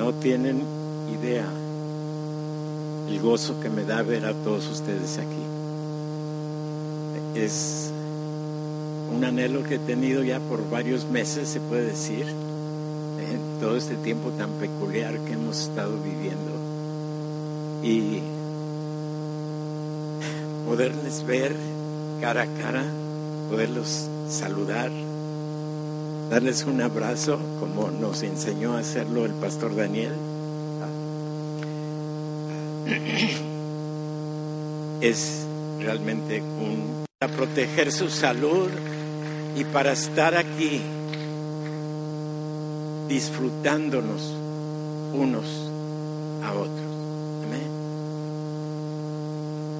No tienen idea el gozo que me da ver a todos ustedes aquí. Es un anhelo que he tenido ya por varios meses, se puede decir, en todo este tiempo tan peculiar que hemos estado viviendo. Y poderles ver cara a cara, poderlos saludar, darles un abrazo como nos enseñó a hacerlo el pastor Daniel. Es realmente un para proteger su salud y para estar aquí disfrutándonos unos a otros. Amén.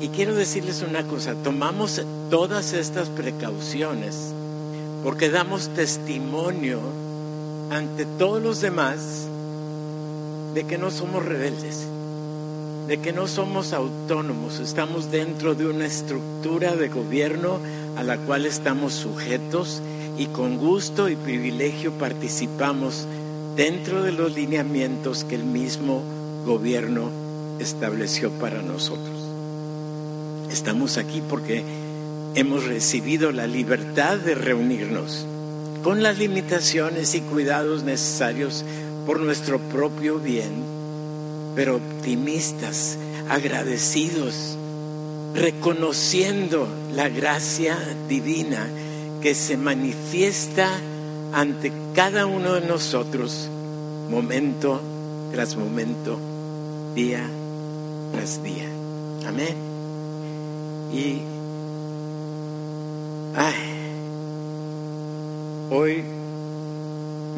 Y quiero decirles una cosa, tomamos todas estas precauciones porque damos testimonio ante todos los demás de que no somos rebeldes, de que no somos autónomos, estamos dentro de una estructura de gobierno a la cual estamos sujetos y con gusto y privilegio participamos dentro de los lineamientos que el mismo gobierno estableció para nosotros. Estamos aquí porque hemos recibido la libertad de reunirnos con las limitaciones y cuidados necesarios por nuestro propio bien, pero optimistas, agradecidos, reconociendo la gracia divina que se manifiesta ante cada uno de nosotros, momento tras momento, día tras día. Amén. Y ay, hoy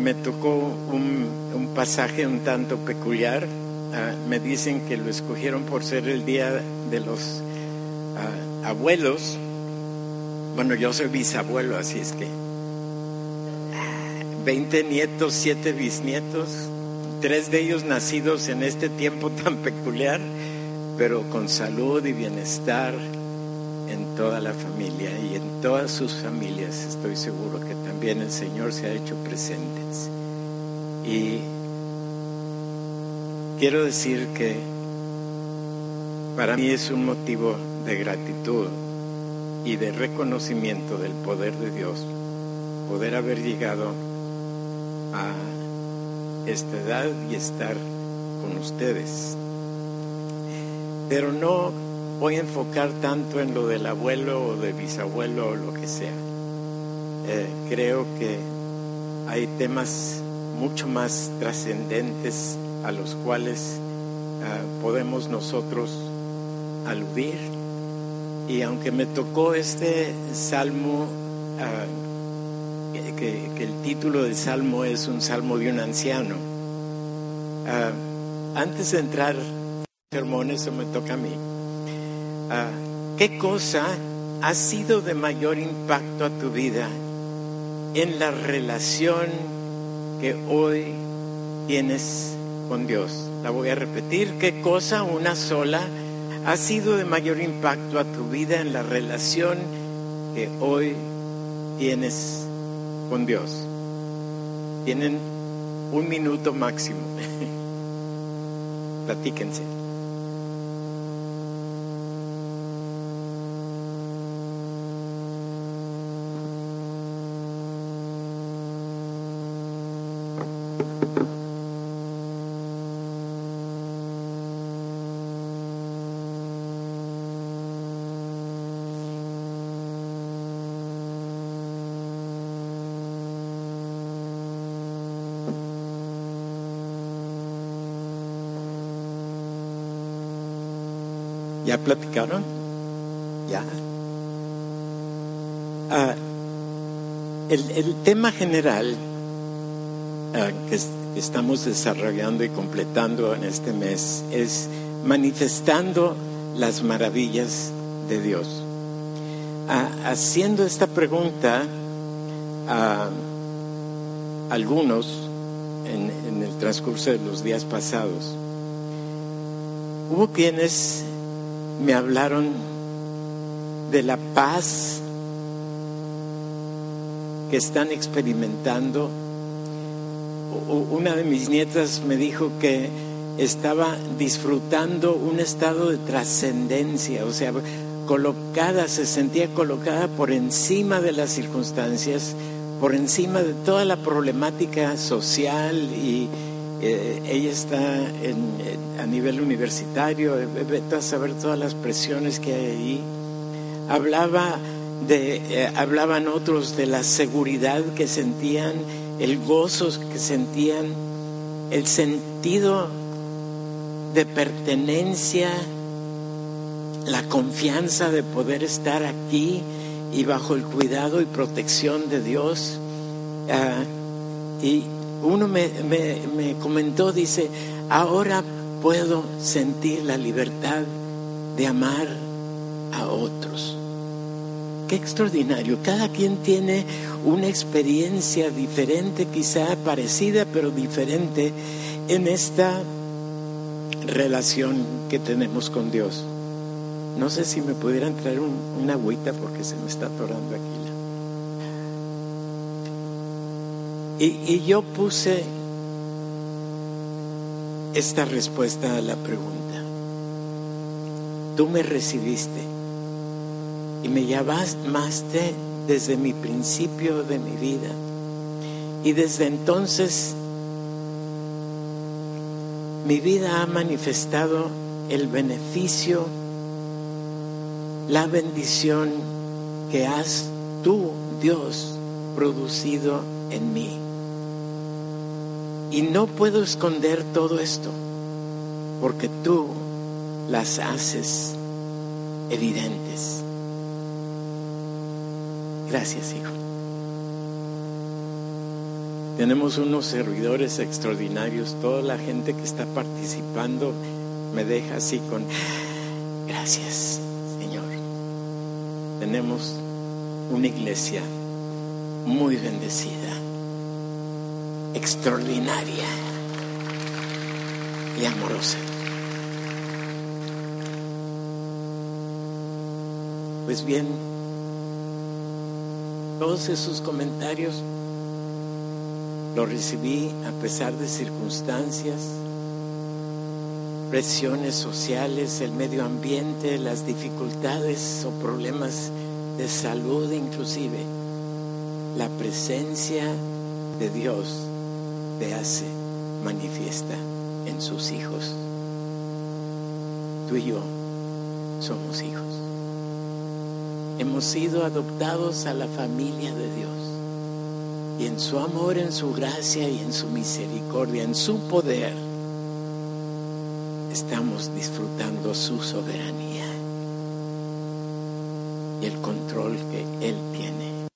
me tocó un, un, pasaje un tanto peculiar. Uh, me dicen que lo escogieron por ser el día de los uh, abuelos. Bueno, yo soy bisabuelo, así es que 20 nietos, 7 bisnietos, tres de ellos nacidos en este tiempo tan peculiar, pero con salud y bienestar en toda la familia y en todas sus familias. Estoy seguro que también el Señor se ha hecho presente. Y quiero decir que para mí es un motivo de gratitud y de reconocimiento del poder de Dios poder haber llegado a esta edad y estar con ustedes. Pero no voy a enfocar tanto en lo del abuelo o de bisabuelo o lo que sea. Eh, creo que hay temas mucho más trascendentes a los cuales uh, podemos nosotros aludir. Y aunque me tocó este salmo, uh, que, el título del salmo es un salmo de un anciano, uh, antes de entrar sermón, eso me toca a mí. ¿Qué cosa ha sido de mayor impacto a tu vida en la relación que hoy tienes con Dios? La voy a repetir. ¿Qué cosa, una sola, ha sido de mayor impacto a tu vida en la relación que hoy tienes con Dios? Tienen un minuto máximo. Platíquense. ¿Ya platicaron? Ya. Ah, el, el, tema general que, que estamos desarrollando y completando en este mes es manifestando las maravillas de Dios. Ah, haciendo esta pregunta a algunos en, en el transcurso de los días pasados, hubo quienes me hablaron de la paz que están experimentando una de mis nietas me dijo que estaba disfrutando un estado de trascendencia, o sea, colocada, se sentía colocada por encima de las circunstancias, por encima de toda la problemática social y eh, ella está a nivel universitario, eh, vete a saber todas las presiones que hay ahí. Hablaba de, eh, hablaban otros de la seguridad que sentían, el gozo que sentían, el sentido de pertenencia, la confianza de poder estar aquí y bajo el cuidado y protección de Dios. Ah, y uno me, me comentó, dice, ahora puedo sentir la libertad de amar a otros. Qué extraordinario. Cada quien tiene una experiencia diferente, quizá parecida, pero diferente en esta relación que tenemos con Dios. No sé si me pudieran traer una agüita porque se me está atorando aquí. Y, y yo puse esta respuesta a la pregunta. Tú me recibiste y me llamaste desde mi principio de mi vida. Y desde entonces mi vida ha manifestado el beneficio, la bendición que has tú, Dios, producido en mí. Y no puedo esconder todo esto, porque tú las haces evidentes. Gracias, hijo. Tenemos unos servidores extraordinarios. Toda la gente que está participando me deja así con gracias, Señor. Tenemos una iglesia muy bendecida, extraordinaria y amorosa. Pues bien, todos esos comentarios los recibí a pesar de circunstancias, presiones sociales, el medio ambiente, las dificultades o problemas de salud inclusive la presencia de Dios te hace manifiesta en sus hijos. Tú y yo somos hijos. Hemos sido adoptados a la familia de Dios. Y en su amor, en su gracia y en su misericordia, en su poder, estamos disfrutando su soberanía y el control que Él tiene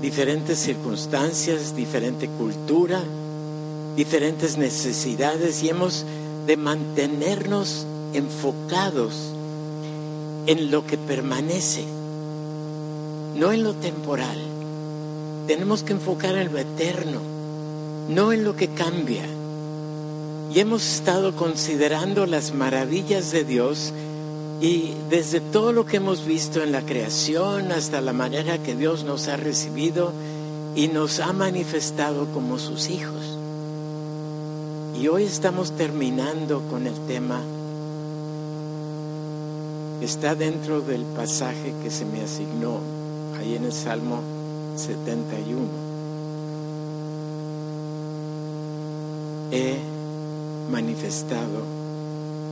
diferentes circunstancias, diferente cultura, diferentes necesidades y hemos de mantenernos enfocados en lo que permanece, no en lo temporal. Tenemos que enfocar en lo eterno, no en lo que cambia. Y hemos estado considerando las maravillas de Dios y desde todo lo que hemos visto en la creación hasta la manera que Dios nos ha recibido y nos ha manifestado como sus hijos. Y hoy estamos terminando con el tema está dentro del pasaje que se me asignó ahí en el Salmo 71. He manifestado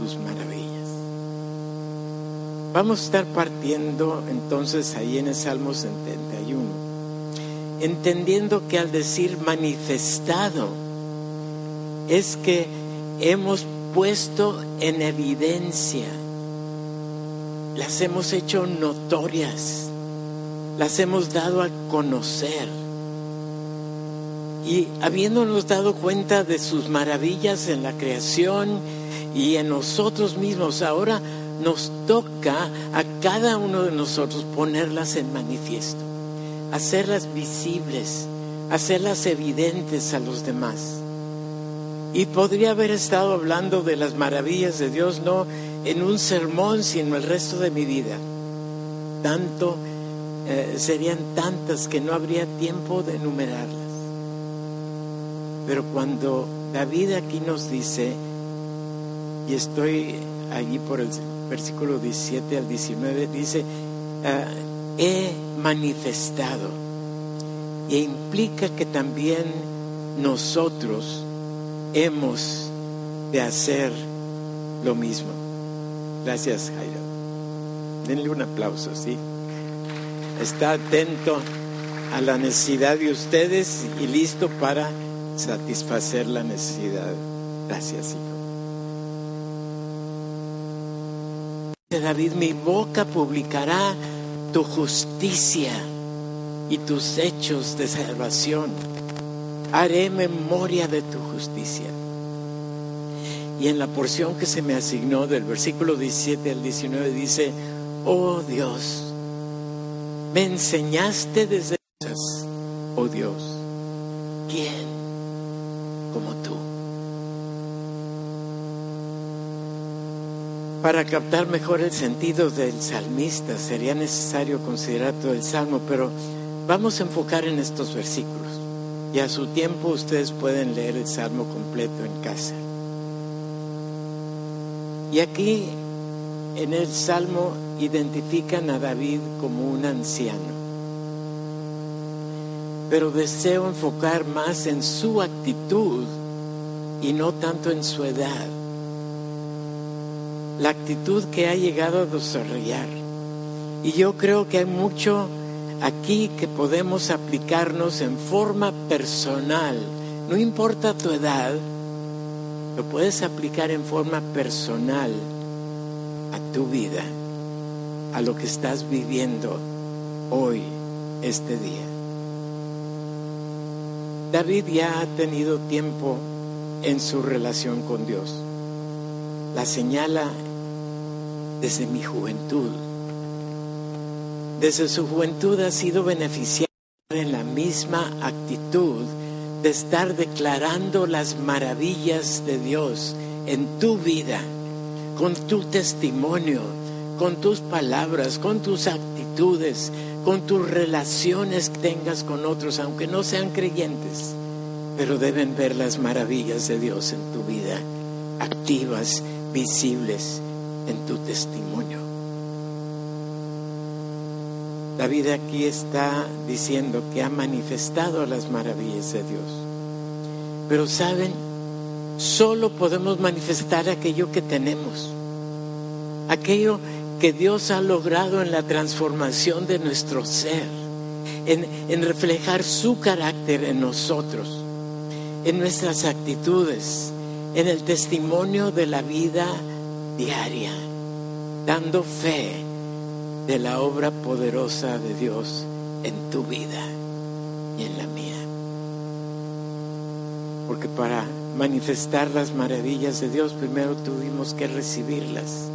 tus maravillas. Vamos a estar partiendo entonces ahí en el Salmo 71, entendiendo que al decir manifestado es que hemos puesto en evidencia, las hemos hecho notorias, las hemos dado a conocer. Y habiéndonos dado cuenta de sus maravillas en la creación y en nosotros mismos, ahora nos toca a cada uno de nosotros ponerlas en manifiesto, hacerlas visibles, hacerlas evidentes a los demás. Y podría haber estado hablando de las maravillas de Dios, no en un sermón, sino el resto de mi vida. Tanto, eh, serían tantas que no habría tiempo de enumerarlas. Pero cuando David aquí nos dice, y estoy allí por el versículo 17 al 19, dice, ah, he manifestado. Y implica que también nosotros hemos de hacer lo mismo. Gracias, Jairo. Denle un aplauso, ¿sí? Está atento a la necesidad de ustedes y listo para satisfacer la necesidad. Gracias, hijo. David, mi boca publicará tu justicia y tus hechos de salvación. Haré memoria de tu justicia. Y en la porción que se me asignó del versículo 17 al 19 dice, oh Dios, me enseñaste desde oh Dios, ¿quién como tú? Para captar mejor el sentido del salmista sería necesario considerar todo el salmo, pero vamos a enfocar en estos versículos. Y a su tiempo ustedes pueden leer el salmo completo en casa. Y aquí en el salmo identifican a David como un anciano pero deseo enfocar más en su actitud y no tanto en su edad. La actitud que ha llegado a desarrollar. Y yo creo que hay mucho aquí que podemos aplicarnos en forma personal. No importa tu edad, lo puedes aplicar en forma personal a tu vida, a lo que estás viviendo hoy, este día. David ya ha tenido tiempo en su relación con Dios. La señala desde mi juventud. Desde su juventud ha sido beneficiado en la misma actitud de estar declarando las maravillas de Dios en tu vida, con tu testimonio, con tus palabras, con tus actitudes, con tus relaciones que tengas con otros, aunque no sean creyentes, pero deben ver las maravillas de Dios en tu vida, activas, visibles en tu testimonio. David aquí está diciendo que ha manifestado las maravillas de Dios. Pero saben, solo podemos manifestar aquello que tenemos, aquello que Dios ha logrado en la transformación de nuestro ser, en, reflejar su carácter en nosotros, en nuestras actitudes, en el testimonio de la vida diaria, dando fe de la obra poderosa de Dios en tu vida y en la mía. Porque para manifestar las maravillas de Dios, primero tuvimos que recibirlas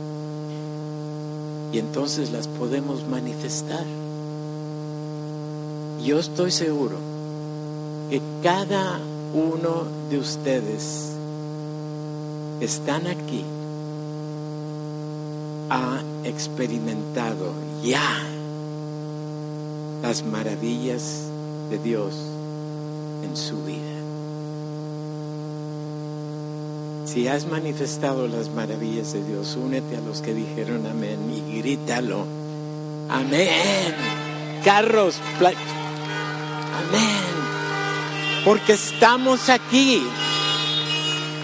y entonces las podemos manifestar. Yo estoy seguro que cada uno de ustedes están aquí ha experimentado ya las maravillas de Dios en su vida. Si has manifestado las maravillas de Dios, únete a los que dijeron amén y grítalo. Amén. Carros. Amén. Porque estamos aquí.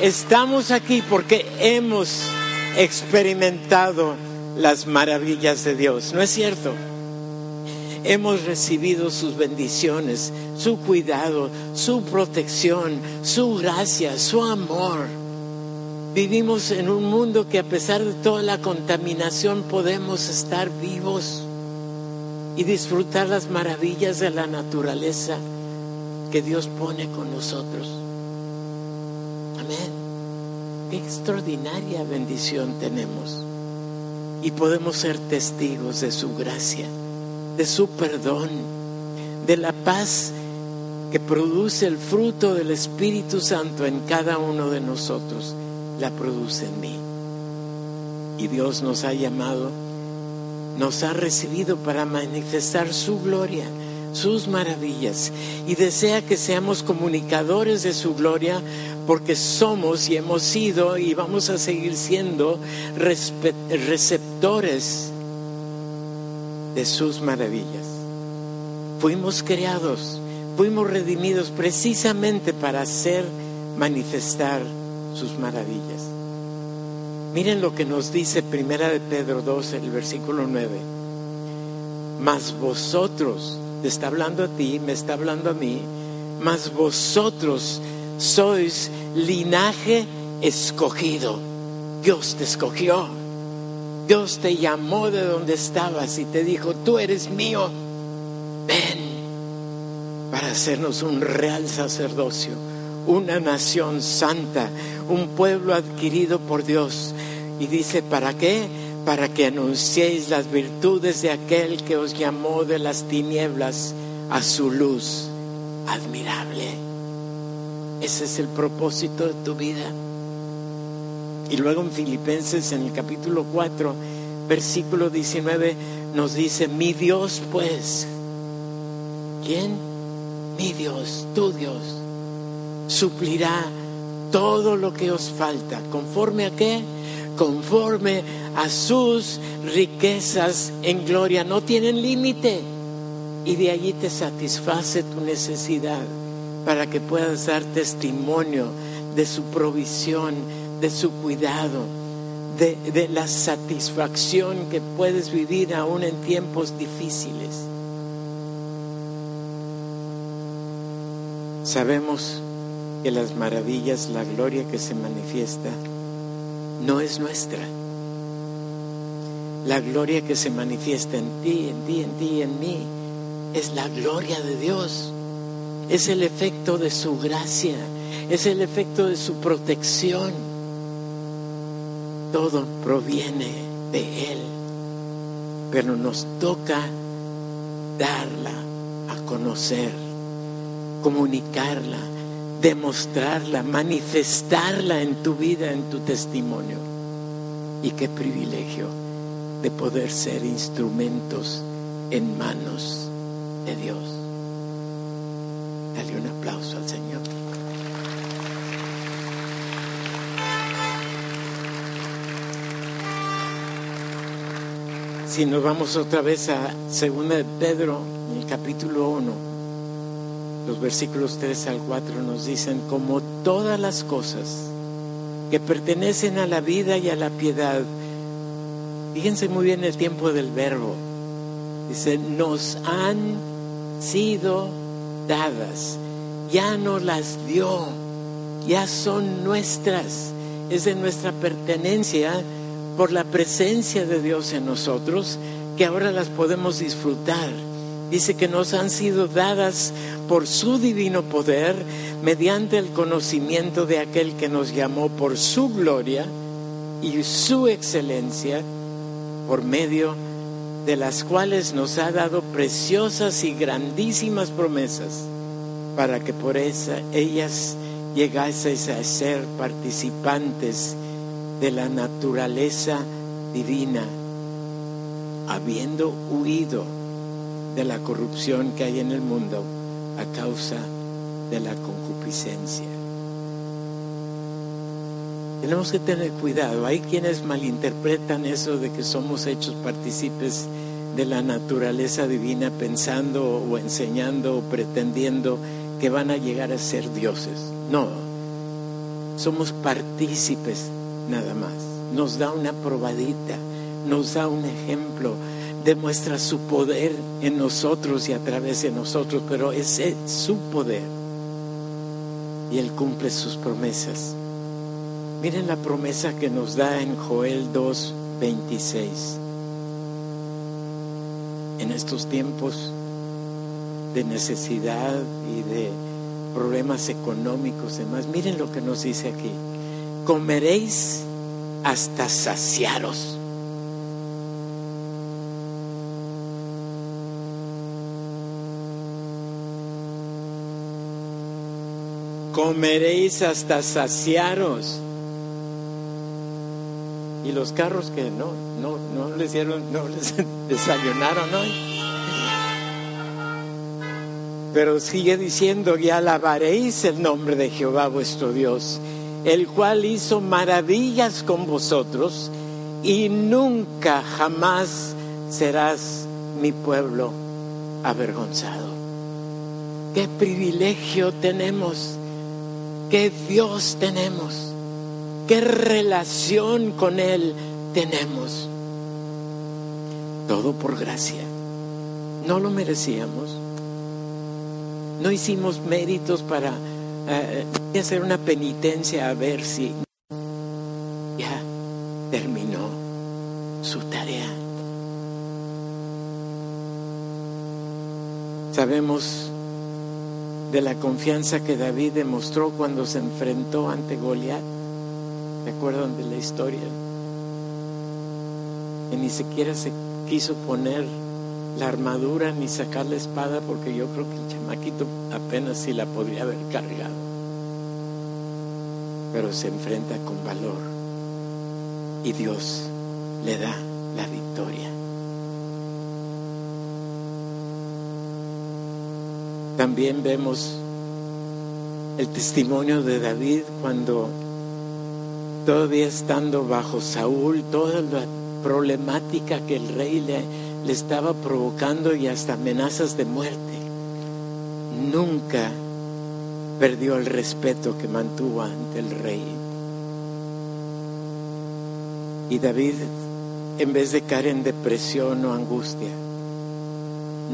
Estamos aquí porque hemos experimentado las maravillas de Dios. ¿No es cierto? Hemos recibido sus bendiciones, su cuidado, su protección, su gracia, su amor. Vivimos en un mundo que a pesar de toda la contaminación podemos estar vivos y disfrutar las maravillas de la naturaleza que Dios pone con nosotros. Amén. Qué extraordinaria bendición tenemos. Y podemos ser testigos de su gracia, de su perdón, de la paz que produce el fruto del Espíritu Santo en cada uno de nosotros la produce en mí. Y Dios nos ha llamado, nos ha recibido para manifestar su gloria, sus maravillas y desea que seamos comunicadores de su gloria porque somos y hemos sido y vamos a seguir siendo receptores de sus maravillas. Fuimos creados, fuimos redimidos precisamente para hacer manifestar sus maravillas. Miren lo que nos dice Primera de Pedro 2, el versículo 9. Mas vosotros, te está hablando a ti, me está hablando a mí, mas vosotros sois linaje escogido. Dios te escogió. Dios te llamó de donde estabas y te dijo, tú eres mío. Ven para hacernos un real sacerdocio, una nación santa, un pueblo adquirido por Dios. Y dice, ¿para qué? Para que anunciéis las virtudes de aquel que os llamó de las tinieblas a su luz admirable. Ese es el propósito de tu vida. Y luego en Filipenses, en el capítulo 4, versículo 19, nos dice, mi Dios pues, ¿quién? Mi Dios, tu Dios, suplirá todo lo que os falta. ¿Conforme a qué? Conforme a sus riquezas en gloria. No tienen límite. Y de allí te satisface tu necesidad para que puedas dar testimonio de su provisión, de su cuidado, de, de, la satisfacción que puedes vivir aún en tiempos difíciles. Sabemos las maravillas, la gloria que se manifiesta, no es nuestra. La gloria que se manifiesta en ti, en ti, en ti, en mí, es la gloria de Dios. Es el efecto de su gracia, es el efecto de su protección. Todo proviene de Él, pero nos toca darla a conocer, comunicarla, demostrarla, manifestarla en tu vida, en tu testimonio. Y qué privilegio de poder ser instrumentos en manos de Dios. Dale un aplauso al Señor. Si nos vamos otra vez a 2 de Pedro, en el capítulo 1, los versículos 3 al 4 nos dicen, como todas las cosas que pertenecen a la vida y a la piedad, fíjense muy bien el tiempo del verbo, dice, nos han sido dadas, ya nos las dio, ya son nuestras, es de nuestra pertenencia por la presencia de Dios en nosotros, que ahora las podemos disfrutar Dice que nos han sido dadas por su divino poder mediante el conocimiento de aquel que nos llamó por su gloria y su excelencia, por medio de las cuales nos ha dado preciosas y grandísimas promesas, para que por ellas llegaseis a ser participantes de la naturaleza divina, habiendo huido de la corrupción que hay en el mundo a causa de la concupiscencia. Tenemos que tener cuidado. Hay quienes malinterpretan eso de que somos hechos partícipes de la naturaleza divina pensando o enseñando o pretendiendo que van a llegar a ser dioses. No, somos partícipes nada más. Nos da una probadita, nos da un ejemplo demuestra su poder en nosotros y a través de nosotros, pero es su poder. Y Él cumple sus promesas. Miren la promesa que nos da en Joel 2, 26. En estos tiempos de necesidad y de problemas económicos y demás, miren lo que nos dice aquí. Comeréis hasta saciaros comeréis hasta saciaros. Y los carros que no, no, no les dieron, no les desayunaron hoy. Pero sigue diciendo, y alabaréis el nombre de Jehová vuestro Dios, el cual hizo maravillas con vosotros, y nunca jamás serás mi pueblo avergonzado. Qué privilegio tenemos, qué Dios tenemos, qué relación con Él tenemos. Todo por gracia. No lo merecíamos. No hicimos méritos para eh, hacer una penitencia a ver si ya terminó su tarea. Sabemos de la confianza que David demostró cuando se enfrentó ante Goliat. ¿Se acuerdan de la historia? Que ni siquiera se quiso poner la armadura ni sacar la espada porque yo creo que el chamaquito apenas si la podría haber cargado. Pero se enfrenta con valor y Dios le da la victoria. También vemos el testimonio de David cuando todavía estando bajo Saúl, toda la problemática que el rey le, estaba provocando y hasta amenazas de muerte, nunca perdió el respeto que mantuvo ante el rey. Y David, en vez de caer en depresión o angustia,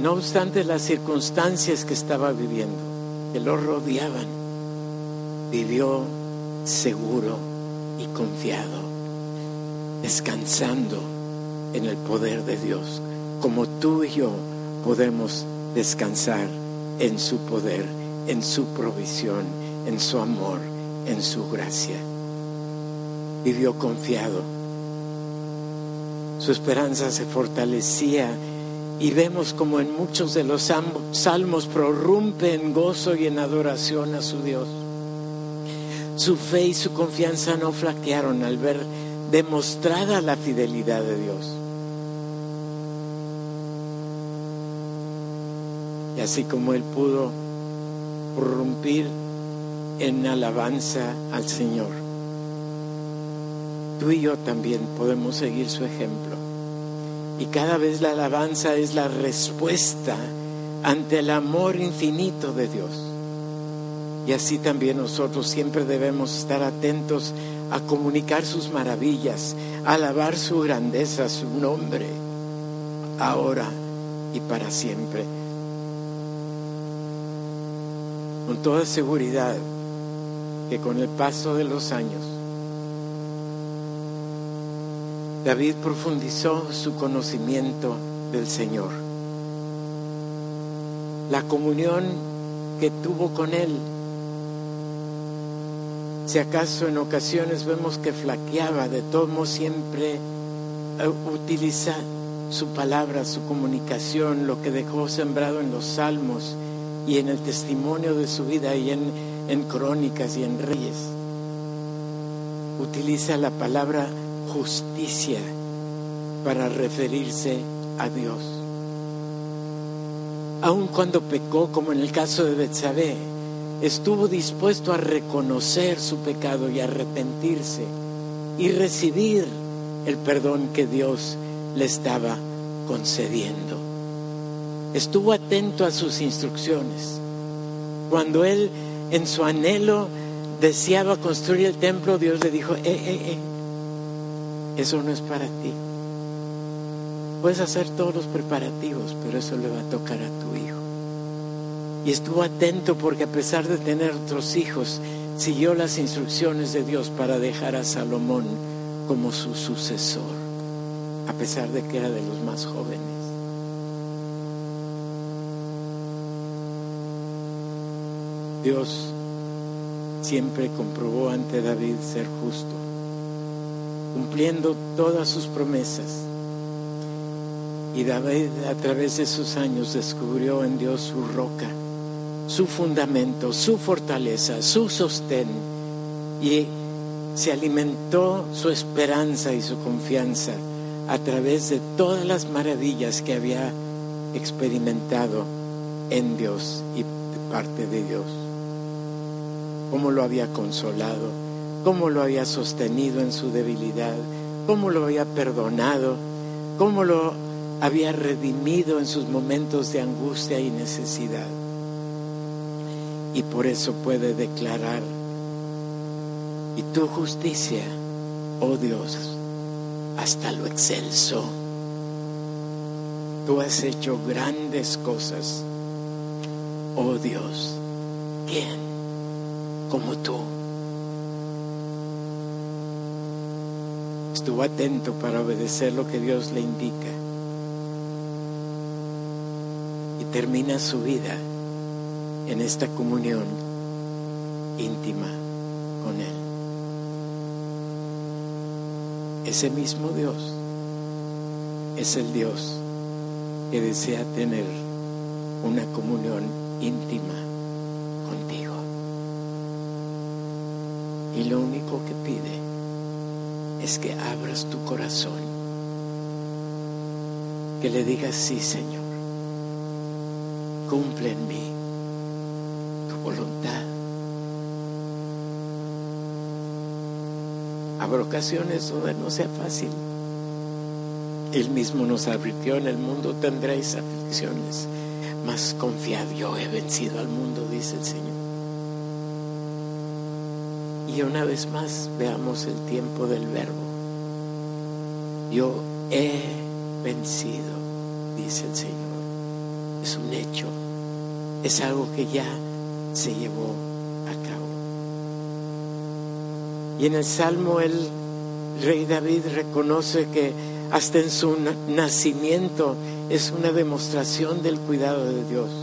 no obstante las circunstancias que estaba viviendo, que lo rodeaban, vivió seguro y confiado, descansando en el poder de Dios, como tú y yo podemos descansar en su poder, en su provisión, en su amor, en su gracia. Vivió confiado. Su esperanza se fortalecía y vemos como en muchos de los salmos prorrumpe en gozo y en adoración a su Dios. Su fe y su confianza no flaquearon al ver demostrada la fidelidad de Dios. Y así como él pudo prorrumpir en alabanza al Señor, tú y yo también podemos seguir su ejemplo. Y cada vez la alabanza es la respuesta ante el amor infinito de Dios. Y así también nosotros siempre debemos estar atentos a comunicar sus maravillas, a alabar su grandeza, su nombre, ahora y para siempre. Con toda seguridad que con el paso de los años, David profundizó su conocimiento del Señor. La comunión que tuvo con Él, si acaso en ocasiones vemos que flaqueaba, de todo modo siempre eh, utiliza su palabra, su comunicación, lo que dejó sembrado en los salmos y en el testimonio de su vida y en, en crónicas y en reyes. Utiliza la palabra justicia para referirse a Dios. Aun cuando pecó, como en el caso de Betsabé, estuvo dispuesto a reconocer su pecado y arrepentirse y recibir el perdón que Dios le estaba concediendo. Estuvo atento a sus instrucciones. Cuando él en su anhelo deseaba construir el templo, Dios le dijo, eh, eh, eh, eso no es para ti. Puedes hacer todos los preparativos, pero eso le va a tocar a tu hijo. Y estuvo atento porque a pesar de tener otros hijos, siguió las instrucciones de Dios para dejar a Salomón como su sucesor, a pesar de que era de los más jóvenes. Dios siempre comprobó ante David ser justo cumpliendo todas sus promesas. Y David a través de sus años descubrió en Dios su roca, su fundamento, su fortaleza, su sostén. Y se alimentó su esperanza y su confianza a través de todas las maravillas que había experimentado en Dios y parte de Dios, cómo lo había consolado, cómo lo había sostenido en su debilidad, cómo lo había perdonado, cómo lo había redimido en sus momentos de angustia y necesidad. Y por eso puede declarar, y tu justicia, oh Dios, hasta lo excelso. Tú has hecho grandes cosas, oh Dios. ¿Quién como tú? Estuvo atento para obedecer lo que Dios le indica y termina su vida en esta comunión íntima con Él. Ese mismo Dios es el Dios que desea tener una comunión íntima contigo. Y lo único que pide es que abras tu corazón, que le digas, sí Señor, cumple en mí tu voluntad. Habrá ocasiones donde no sea fácil. Él mismo nos advirtió, en el mundo tendréis aflicciones, mas confiad, yo he vencido al mundo, dice el Señor. Y una vez más veamos el tiempo del verbo. Yo he vencido, dice el Señor. Es un hecho, es algo que ya se llevó a cabo. Y en el Salmo el rey David reconoce que hasta en su nacimiento es una demostración del cuidado de Dios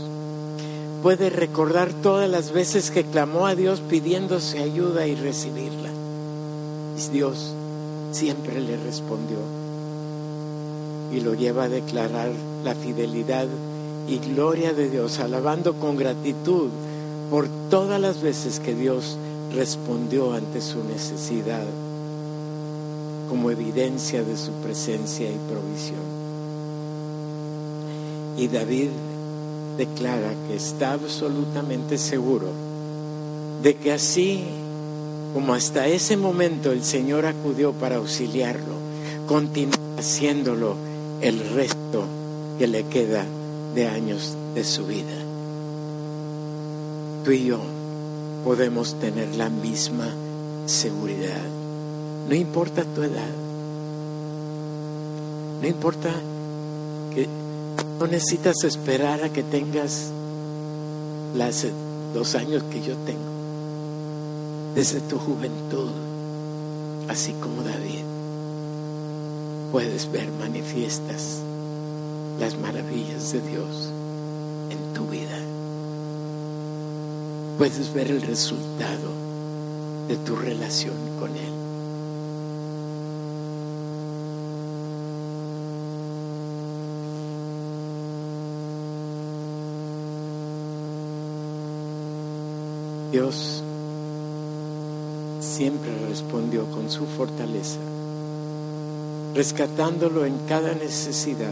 puede recordar todas las veces que clamó a Dios pidiéndose ayuda y recibirla. Y Dios siempre le respondió y lo lleva a declarar la fidelidad y gloria de Dios, alabando con gratitud por todas las veces que Dios respondió ante su necesidad como evidencia de su presencia y provisión. Y David declara que está absolutamente seguro de que así como hasta ese momento el Señor acudió para auxiliarlo, continúa haciéndolo el resto que le queda de años de su vida. Tú y yo podemos tener la misma seguridad. No importa tu edad, no importa que no necesitas esperar a que tengas las, los años que yo tengo. Desde tu juventud, así como David, puedes ver manifiestas las maravillas de Dios en tu vida. Puedes ver el resultado de tu relación con Él. Dios siempre respondió con su fortaleza, rescatándolo en cada necesidad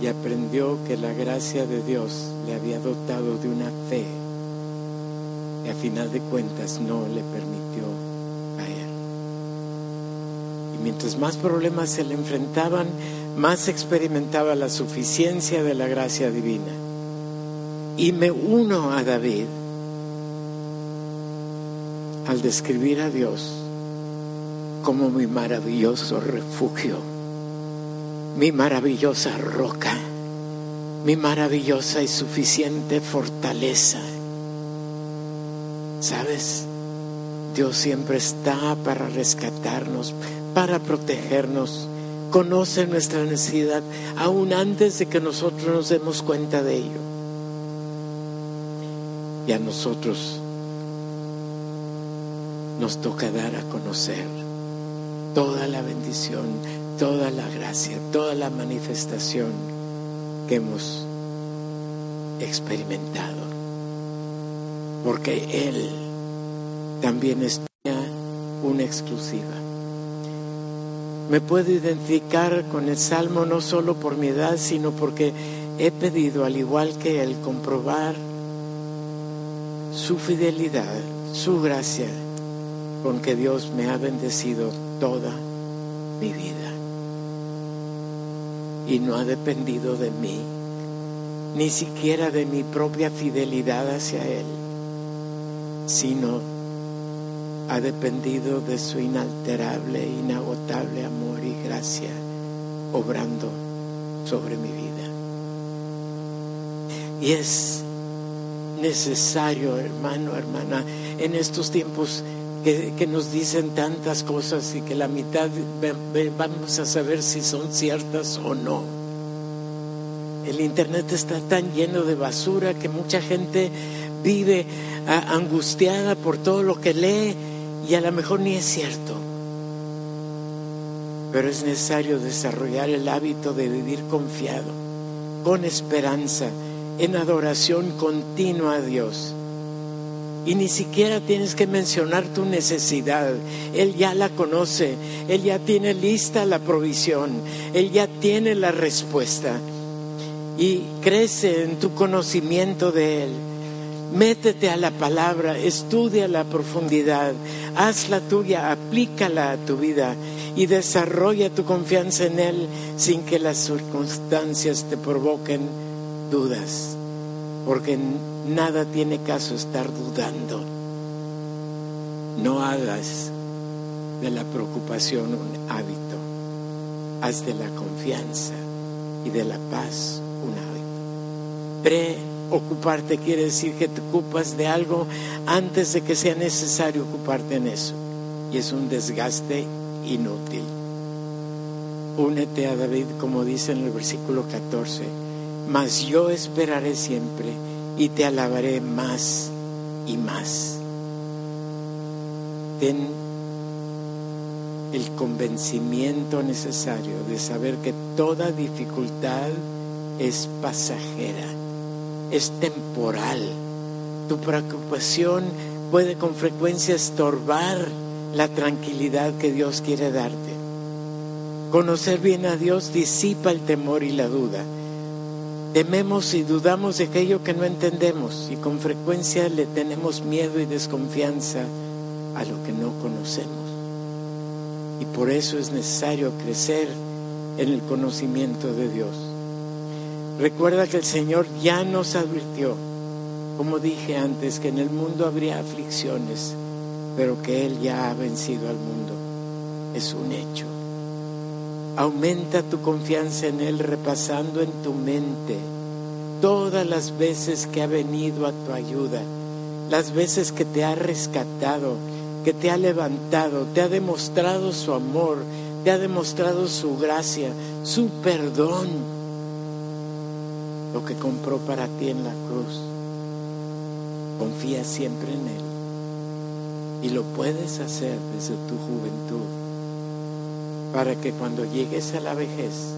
y aprendió que la gracia de Dios le había dotado de una fe que a final de cuentas no le permitió caer. Y mientras más problemas se le enfrentaban, más experimentaba la suficiencia de la gracia divina. Y me uno a David al describir a Dios como mi maravilloso refugio, mi maravillosa roca, mi maravillosa y suficiente fortaleza. ¿Sabes? Dios siempre está para rescatarnos, para protegernos, conoce nuestra necesidad aún antes de que nosotros nos demos cuenta de ello. Y a nosotros nos toca dar a conocer toda la bendición, toda la gracia, toda la manifestación que hemos experimentado. Porque Él también es una exclusiva. Me puedo identificar con el Salmo no solo por mi edad, sino porque he pedido, al igual que Él, comprobar su fidelidad, su gracia, con que Dios me ha bendecido toda mi vida. Y no ha dependido de mí, ni siquiera de mi propia fidelidad hacia Él, sino ha dependido de su inalterable, inagotable amor y gracia obrando sobre mi vida. Y es necesario, hermano, hermana, en estos tiempos que, nos dicen tantas cosas y que la mitad vamos a saber si son ciertas o no. El Internet está tan lleno de basura que mucha gente vive angustiada por todo lo que lee y a lo mejor ni es cierto. Pero es necesario desarrollar el hábito de vivir confiado, con esperanza, en adoración continua a Dios. Y ni siquiera tienes que mencionar tu necesidad. Él ya la conoce. Él ya tiene lista la provisión. Él ya tiene la respuesta. Y crece en tu conocimiento de Él. Métete a la palabra, estudia la profundidad, hazla tuya, aplícala a tu vida y desarrolla tu confianza en Él sin que las circunstancias te provoquen dudas, porque nada tiene caso estar dudando. No hagas de la preocupación un hábito, haz de la confianza y de la paz un hábito. Preocuparte quiere decir que te ocupas de algo antes de que sea necesario ocuparte en eso. Y es un desgaste inútil. Únete a David, como dice en el versículo 14 mas yo esperaré siempre y te alabaré más y más. Ten el convencimiento necesario de saber que toda dificultad es pasajera, es temporal. Tu preocupación puede con frecuencia estorbar la tranquilidad que Dios quiere darte. Conocer bien a Dios disipa el temor y la duda Tememos y dudamos de aquello que no entendemos y con frecuencia le tenemos miedo y desconfianza a lo que no conocemos. Y por eso es necesario crecer en el conocimiento de Dios. Recuerda que el Señor ya nos advirtió, como dije antes, que en el mundo habría aflicciones, pero que Él ya ha vencido al mundo. Es un hecho. Aumenta tu confianza en Él repasando en tu mente todas las veces que ha venido a tu ayuda, las veces que te ha rescatado, que te ha levantado, te ha demostrado su amor, te ha demostrado su gracia, su perdón, lo que compró para ti en la cruz. Confía siempre en Él y lo puedes hacer desde tu juventud para que cuando llegues a la vejez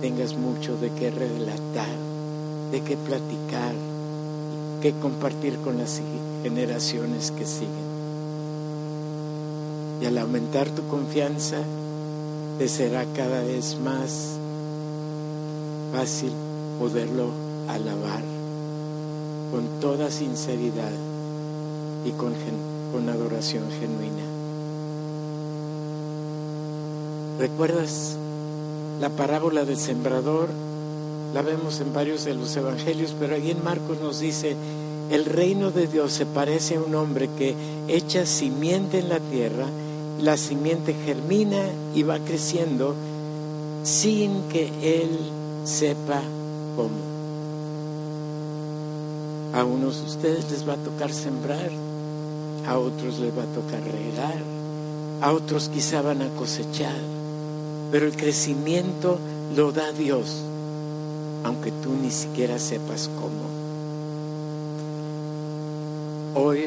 tengas mucho de qué relatar, de qué platicar, que compartir con las generaciones que siguen. Y al aumentar tu confianza, te será cada vez más fácil poderlo alabar con toda sinceridad y con, con adoración genuina. ¿Recuerdas la parábola del sembrador? La vemos en varios de los evangelios, pero ahí en Marcos nos dice, el reino de Dios se parece a un hombre que echa simiente en la tierra, la simiente germina y va creciendo sin que él sepa cómo. A unos de ustedes les va a tocar sembrar, a otros les va a tocar regar, a otros quizá van a cosechar pero el crecimiento lo da Dios, aunque tú ni siquiera sepas cómo. Hoy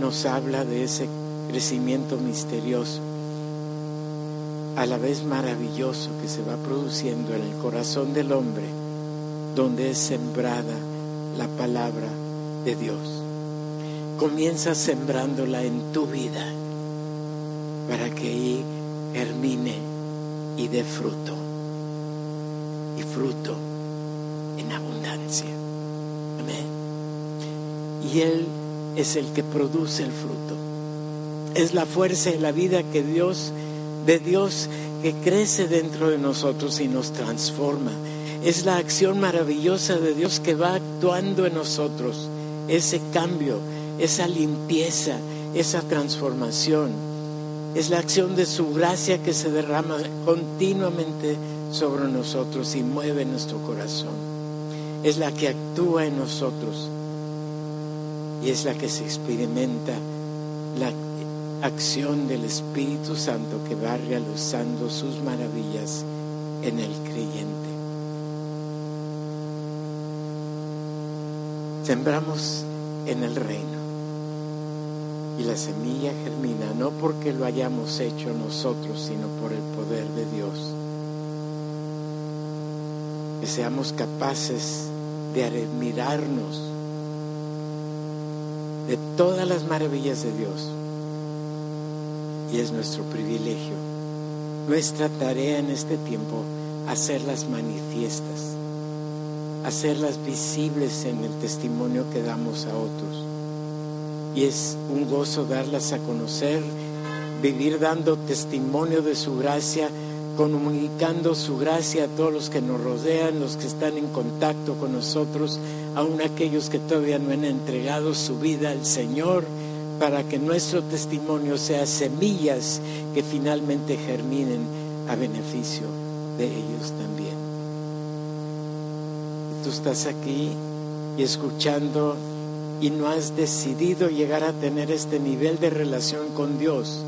nos habla de ese crecimiento misterioso, a la vez maravilloso que se va produciendo en el corazón del hombre, donde es sembrada la palabra de Dios. Comienza sembrándola en tu vida para que ahí germine y de fruto. Y fruto en abundancia. Amén. Y Él es el que produce el fruto. Es la fuerza de la vida que Dios, de Dios que crece dentro de nosotros y nos transforma. Es la acción maravillosa de Dios que va actuando en nosotros. Ese cambio, esa limpieza, esa transformación. Es la acción de su gracia que se derrama continuamente sobre nosotros y mueve nuestro corazón. Es la que actúa en nosotros y es la que se experimenta la acción del Espíritu Santo que va realizando sus maravillas en el creyente. Sembramos en el reino y la semilla germina no porque lo hayamos hecho nosotros, sino por el poder de Dios. Que seamos capaces de admirarnos de todas las maravillas de Dios. Y es nuestro privilegio, nuestra tarea en este tiempo, hacerlas manifiestas, hacerlas visibles en el testimonio que damos a otros. Y es un gozo darlas a conocer, vivir dando testimonio de su gracia, comunicando su gracia a todos los que nos rodean, los que están en contacto con nosotros, aun aquellos que todavía no han entregado su vida al Señor, para que nuestro testimonio sea semillas que finalmente germinen a beneficio de ellos también. Tú estás aquí y escuchando y no has decidido llegar a tener este nivel de relación con Dios.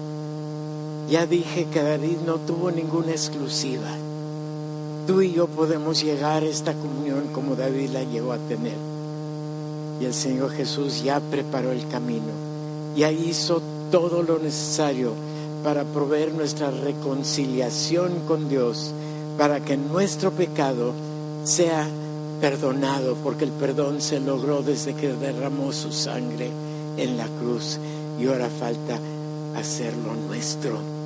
Ya dije que David no tuvo ninguna exclusiva. Tú y yo podemos llegar a esta comunión como David la llegó a tener. Y el Señor Jesús ya preparó el camino, ya hizo todo lo necesario para proveer nuestra reconciliación con Dios, para que nuestro pecado sea perdonado, porque el perdón se logró desde que derramó su sangre en la cruz y ahora falta hacerlo nuestro.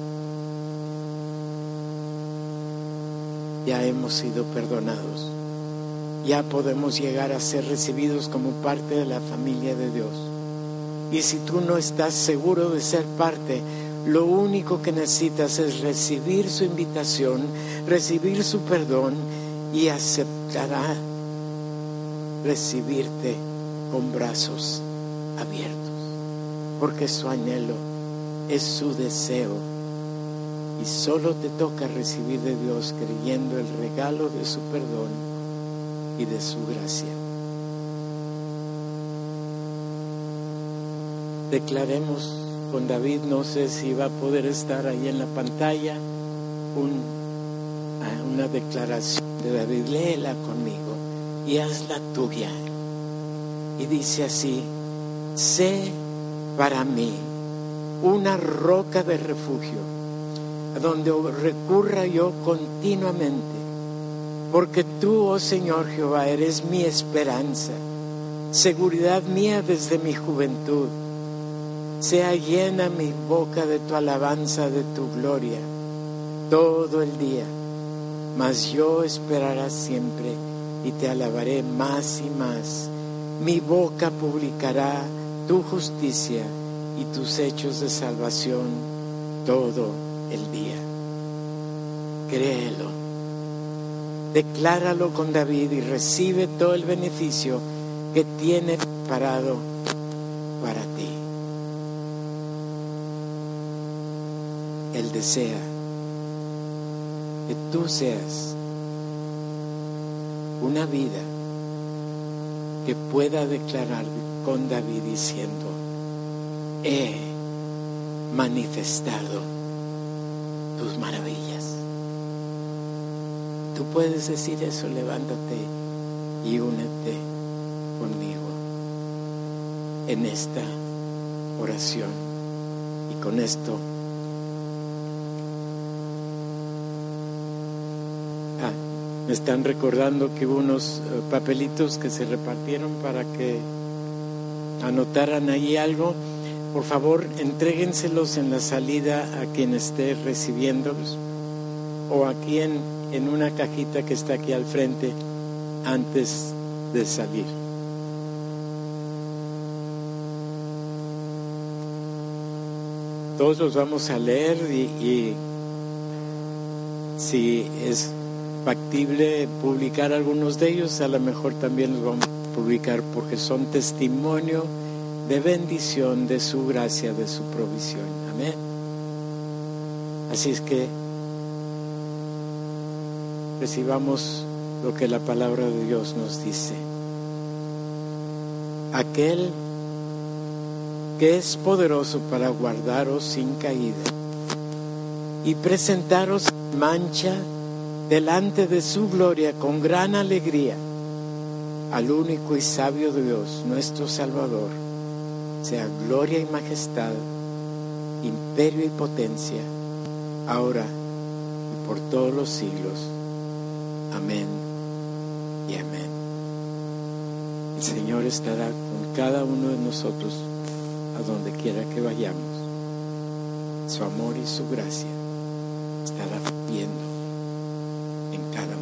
ya hemos sido perdonados. Ya podemos llegar a ser recibidos como parte de la familia de Dios. Y si tú no estás seguro de ser parte, lo único que necesitas es recibir su invitación, recibir su perdón y aceptará recibirte con brazos abiertos. Porque su anhelo es su deseo y solo te toca recibir de Dios creyendo el regalo de su perdón y de su gracia. Declaremos con David, no sé si va a poder estar ahí en la pantalla, ah, una declaración de David, léela conmigo y hazla tuya. Y dice así, sé para mí una roca de refugio a donde recurra yo continuamente, porque tú, oh Señor Jehová, eres mi esperanza, seguridad mía desde mi juventud. Sea llena mi boca de tu alabanza, de tu gloria, todo el día, mas yo esperaré siempre y te alabaré más y más. Mi boca publicará tu justicia y tus hechos de salvación todo el día. Créelo. Decláralo con David y recibe todo el beneficio que tiene preparado para ti. Él desea que tú seas una vida que pueda declarar con David diciendo, he manifestado tus maravillas. Tú puedes decir eso, levántate y únete conmigo en esta oración. Y con esto, me están recordando que hubo unos eh, papelitos que se repartieron para que anotaran ahí algo. Por favor, entréguenselos en la salida a quien esté recibiéndolos o aquí en, en una cajita que está aquí al frente antes de salir. todos los vamos a leer y, si es factible publicar algunos de ellos, a lo mejor también los vamos a publicar porque son testimonio de bendición, de su gracia, de su provisión. Amén. Así es que recibamos lo que la palabra de Dios nos dice. Aquel que es poderoso para guardaros sin caída y presentaros mancha delante de su gloria con gran alegría al único y sabio Dios, nuestro Salvador, sea gloria y majestad, imperio y potencia, ahora y por todos los siglos. Amén y amén. El Señor estará con cada uno de nosotros a donde quiera que vayamos. Su amor y su gracia estará viendo en cada